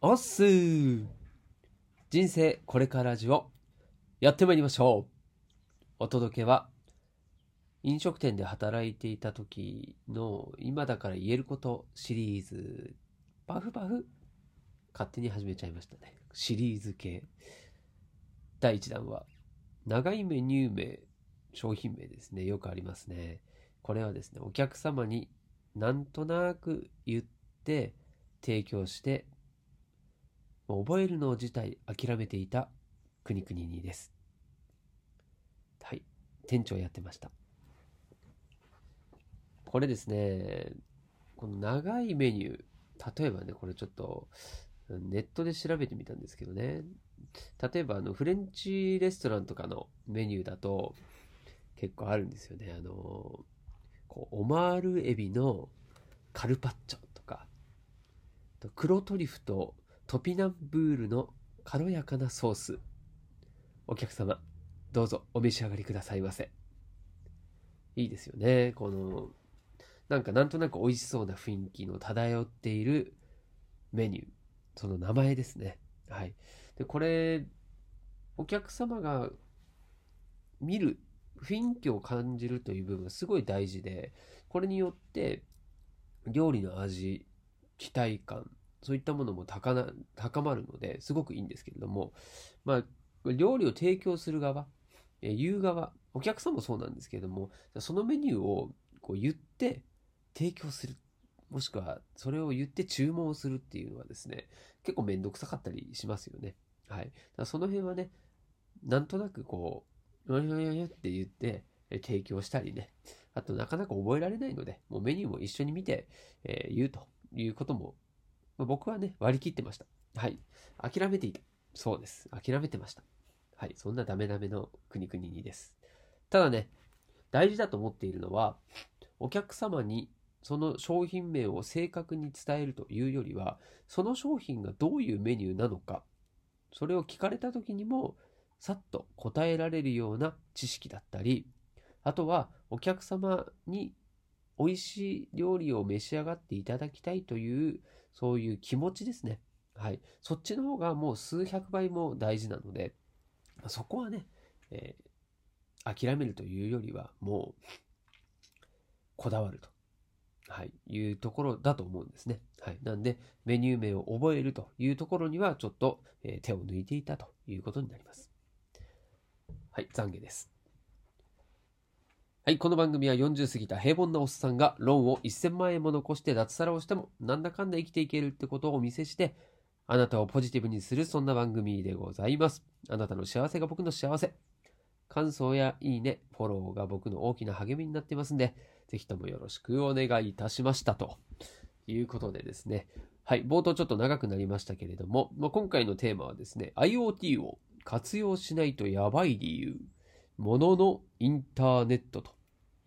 おっす人生これからジオ。やってまいりましょう。お届けは飲食店で働いていた時の今だから言えることシリーズ。パフパフ。勝手に始めちゃいましたね。シリーズ系。第1弾は長いメニュー名商品名ですね。よくありますね。これはですねお客様になんとなく言って提供して覚えるの自体諦めていた国々にです。はい。店長やってました。これですねこの長いメニュー例えばねこれちょっとネットで調べてみたんですけどね。例えばあのフレンチレストランとかのメニューだと結構あるんですよね。あのこうオマールエビのカルパッチョとか黒トリュフとトピナンブールの軽やかなソース。お客様どうぞお召し上がりくださいませ。いいですよね。このなんかなんとなく美味しそうな雰囲気の漂っているメニュー。その名前ですね。はい。でこれお客様が見る雰囲気を感じるという部分がすごい大事でこれによって料理の味期待感そういったものも高な高まるのですごくいいんですけれども、まあ、料理を提供する側、言う側、お客さんもそうなんですけれども、そのメニューをこう言って提供する。もしくは、それを言って注文するっていうのはですね、結構めんどくさかったりしますよね。はい。だその辺はね、なんとなくこう、やややって言って提供したりね、あとなかなか覚えられないので、もうメニューも一緒に見て、えー、言うということもまあ、僕はね、割り切ってました。はい。諦めていた。そうです。諦めてました。はい。そんなダメダメの国々にです。ただね、大事だと思っているのは、お客様にその商品名を正確に伝えるというよりは、その商品がどういうメニューなのか、それを聞かれた時にも、さっと答えられるような知識だったり、あとはお客様に美味しい料理を召し上がっていただきたいというそういう気持ちですね。はい。そっちの方がもう数百倍も大事なので、そこはね、えー、諦めるというよりは、もう、こだわると。はい、いうところだと思うんですね。はい。なんで、メニュー名を覚えるというところには、ちょっと、えー、手を抜いていたということになります。はい、懺悔です。はい、この番組は40過ぎた平凡なおっさんがローンを1000万円も残して脱サラをしてもなんだかんだ生きていけるってことをお見せしてあなたをポジティブにするそんな番組でございます。あなたの幸せが僕の幸せ。感想やいいね、フォローが僕の大きな励みになってますんで、ぜひともよろしくお願いいたしましたということでですね。はい、冒頭ちょっと長くなりましたけれども、まあ、今回のテーマはですね、IoT を活用しないとやばい理由、もののインターネットと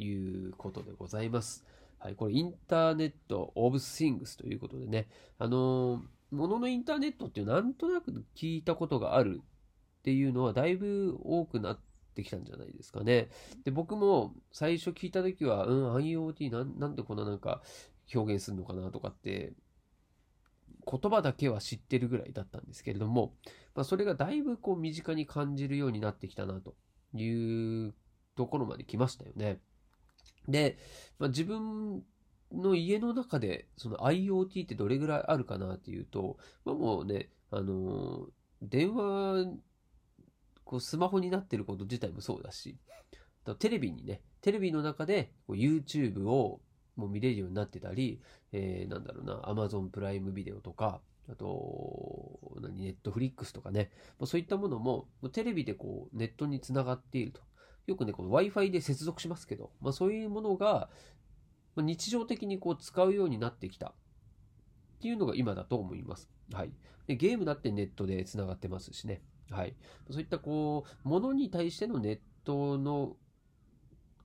いうことでございます。はい、これインターネット・オブ・スイングスということでね、あのー、もののインターネットっていうなんとなく聞いたことがあるっていうのはだいぶ多くなってきたんじゃないですかね。で、僕も最初聞いた時は、うん、IoT なんなんでこんななんか表現するのかなとかって言葉だけは知ってるぐらいだったんですけれども、まあ、それがだいぶこう身近に感じるようになってきたなというところまで来ましたよね。で、まあ、自分の家の中でその IoT ってどれぐらいあるかなっていうと、まあ、もうね、あの電話、こうスマホになってること自体もそうだし、テレビにね、テレビの中でこう YouTube をもう見れるようになってたり、えー、なんだろうな、Amazon プライムビデオとか、あと、何、ネットフリックスとかね、そういったものもテレビでこうネットにつながっていると。よくね、この Wi-Fi で接続しますけど、まあ、そういうものが日常的にこう使うようになってきたっていうのが今だと思います。はい。でゲームだってネットで繋がってますしね。はい。そういったこう、ものに対してのネットの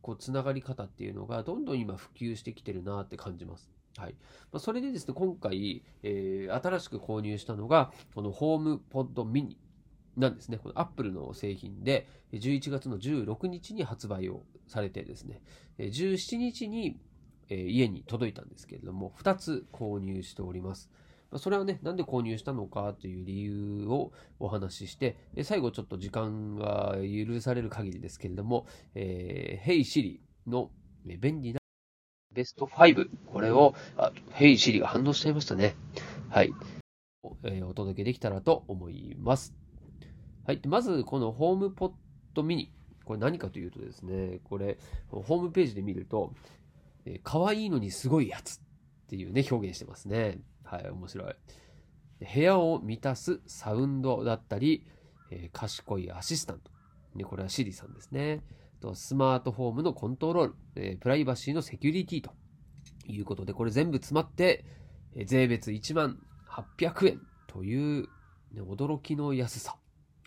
こう、つながり方っていうのがどんどん今普及してきてるなって感じます。はい。まあ、それでですね、今回、えー、新しく購入したのが、このホームポッドミニなんですね。このアップルの製品で、11月の16日に発売をされてですね、17日に家に届いたんですけれども、2つ購入しております。それはね、なんで購入したのかという理由をお話しして、最後ちょっと時間が許される限りですけれども、えー、Hey Siri の便利なベスト5、これを、あ、Hey Siri が反応しちゃいましたね。はい。お届けできたらと思います。はい。まず、このホームポットミニ。これ何かというとですね、これ、ホームページで見ると、えー、可愛いのにすごいやつっていうね、表現してますね。はい、面白い。部屋を満たすサウンドだったり、えー、賢いアシスタント。ね、これはシリさんですね。とスマートフォームのコントロール、えー、プライバシーのセキュリティということで、これ全部詰まって、えー、税別1万800円という、ね、驚きの安さ。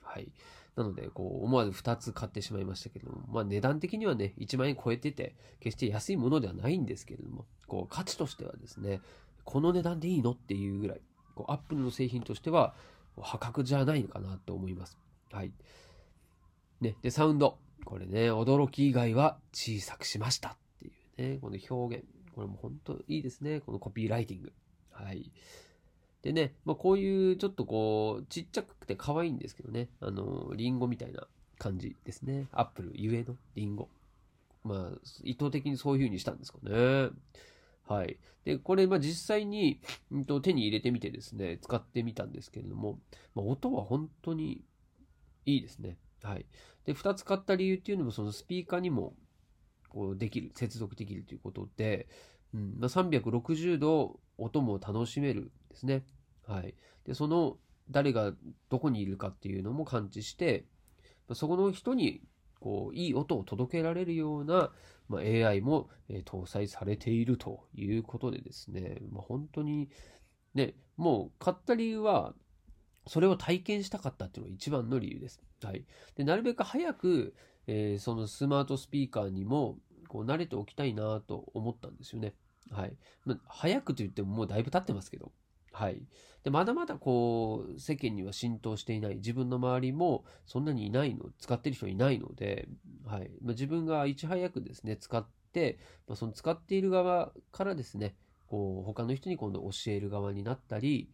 はい。なので、こう、思わず2つ買ってしまいましたけども、まあ値段的にはね、1万円超えてて、決して安いものではないんですけれども、こう、価値としてはですね、この値段でいいのっていうぐらい、こうアップルの製品としては、破格じゃないのかなと思います。はい。ね、で、サウンド。これね、驚き以外は小さくしましたっていうね、この表現。これも本当いいですね。このコピーライティング。はい。でね、まあ、こういうちょっとこう、ちっちゃくて可愛いんですけどね、あの、リンゴみたいな感じですね。アップルゆえのリンゴ。まあ、意図的にそういう風にしたんですかね。はい。で、これ、まあ、実際に、うんと、手に入れてみてですね、使ってみたんですけれども、まあ、音は本当にいいですね。はい。で、2つ買った理由っていうのも、そのスピーカーにも、こう、できる、接続できるということで、うんまあ、360度音も楽しめるですね。はい。で、その誰がどこにいるかっていうのも感知して、そこの人にこういい音を届けられるような、まあ、AI も、えー、搭載されているということでですね、まあ、本当にね、もう買った理由は、それを体験したかったっていうのが一番の理由です。はい。で、なるべく早く、えー、そのスマートスピーカーにも、こう慣れておきたいなと思ったんですよね。はい。まあ、早くと言ってももうだいぶ経ってますけど。はい。で、まだまだこう、世間には浸透していない、自分の周りもそんなにいないの、使ってる人いないので、はい。まあ、自分がいち早くですね、使って、まあ、その使っている側からですね、こう、他の人に今度教える側になったり、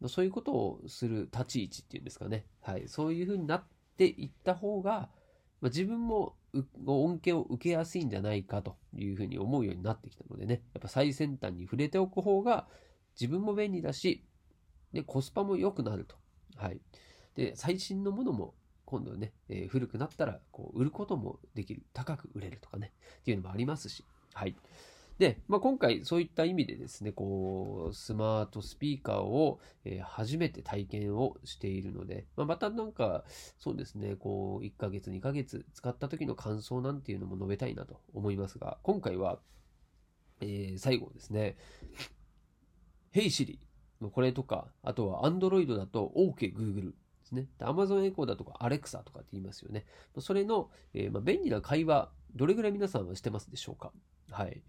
まあ、そういうことをする立ち位置っていうんですかね。はい。そういうふうになっていった方が、まあ、自分も恩恵を受けやすいんじゃないかというふうに思うようになってきたのでね、やっぱ最先端に触れておく方が自分も便利だし、で、コスパも良くなると。はい。で、最新のものも今度ね、えー、古くなったらこう売ることもできる。高く売れるとかね、っていうのもありますし、はい。で、まあ、今回そういった意味でですね、こう、スマートスピーカーを、えー、初めて体験をしているので、まあ、またなんか、そうですね、こう、1ヶ月、2ヶ月使った時の感想なんていうのも述べたいなと思いますが、今回は、えー、最後ですね、Hey Siri のこれとか、あとは Android だと OK Google ですね。Amazon Echo だとか Alexa とかって言いますよね。それの、えー、まあ、便利な会話、どれぐらい皆さんはしてますでしょうか？はい。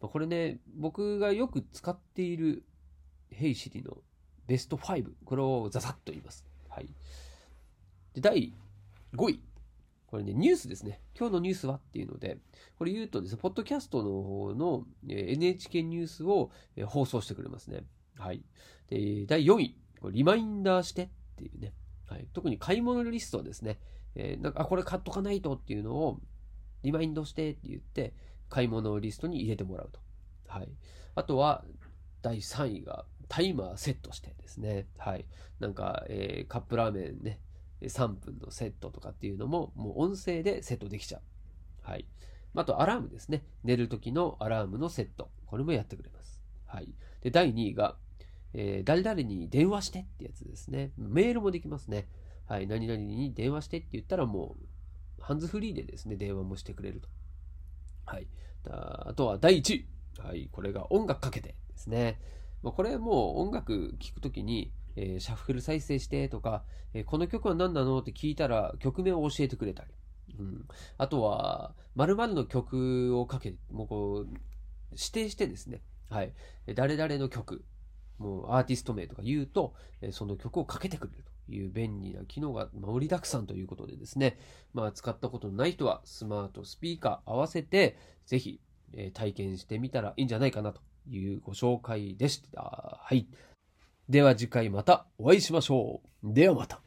これね、僕がよく使っている Hey Siri のベスト5、これをザザッと言います。はい。で、第5位。これね、ニュースですね。今日のニュースはっていうので、これ言うとですね、ポッドキャストの方の NHK ニュースを放送してくれますね。はい。で、第4位。これリマインダーしてっていうね。はい。特に買い物リストですね、えー、なんか、あ、これ買っとかないとっていうのをリマインドしてって言って、買い物リストに入れてもらうと。はい。あとは、第3位が、タイマーセットしてですね。はい。なんか、えー、カップラーメンね、3分のセットとかっていうのも、もう音声でセットできちゃう。はい。あと、アラームですね。寝る時のアラームのセット。これもやってくれます。はい。で、第2位が、えー、誰々に電話してってやつですね。メールもできますね。はい。何々に電話してって言ったらもう、ハンズフリーでですね、電話もしてくれると。はい。あとは第1位。はい。これが音楽かけてですね。まあ、これもう音楽聴くときに、えー、シャッフル再生してとか、えー、この曲は何なのって聞いたら曲名を教えてくれたり。うん、あとは、〇〇の曲をかけ、もうこう、指定してですね。はい。誰々の曲、もうアーティスト名とか言うとえ、その曲をかけてくれるという便利な機能が盛りだくさんということでですね。まあ、使ったことのない人はスマートスピーカー合わせて、ぜひ、体験してみたらいいんじゃないかなというご紹介でした。はい。では次回またお会いしましょう。ではまた。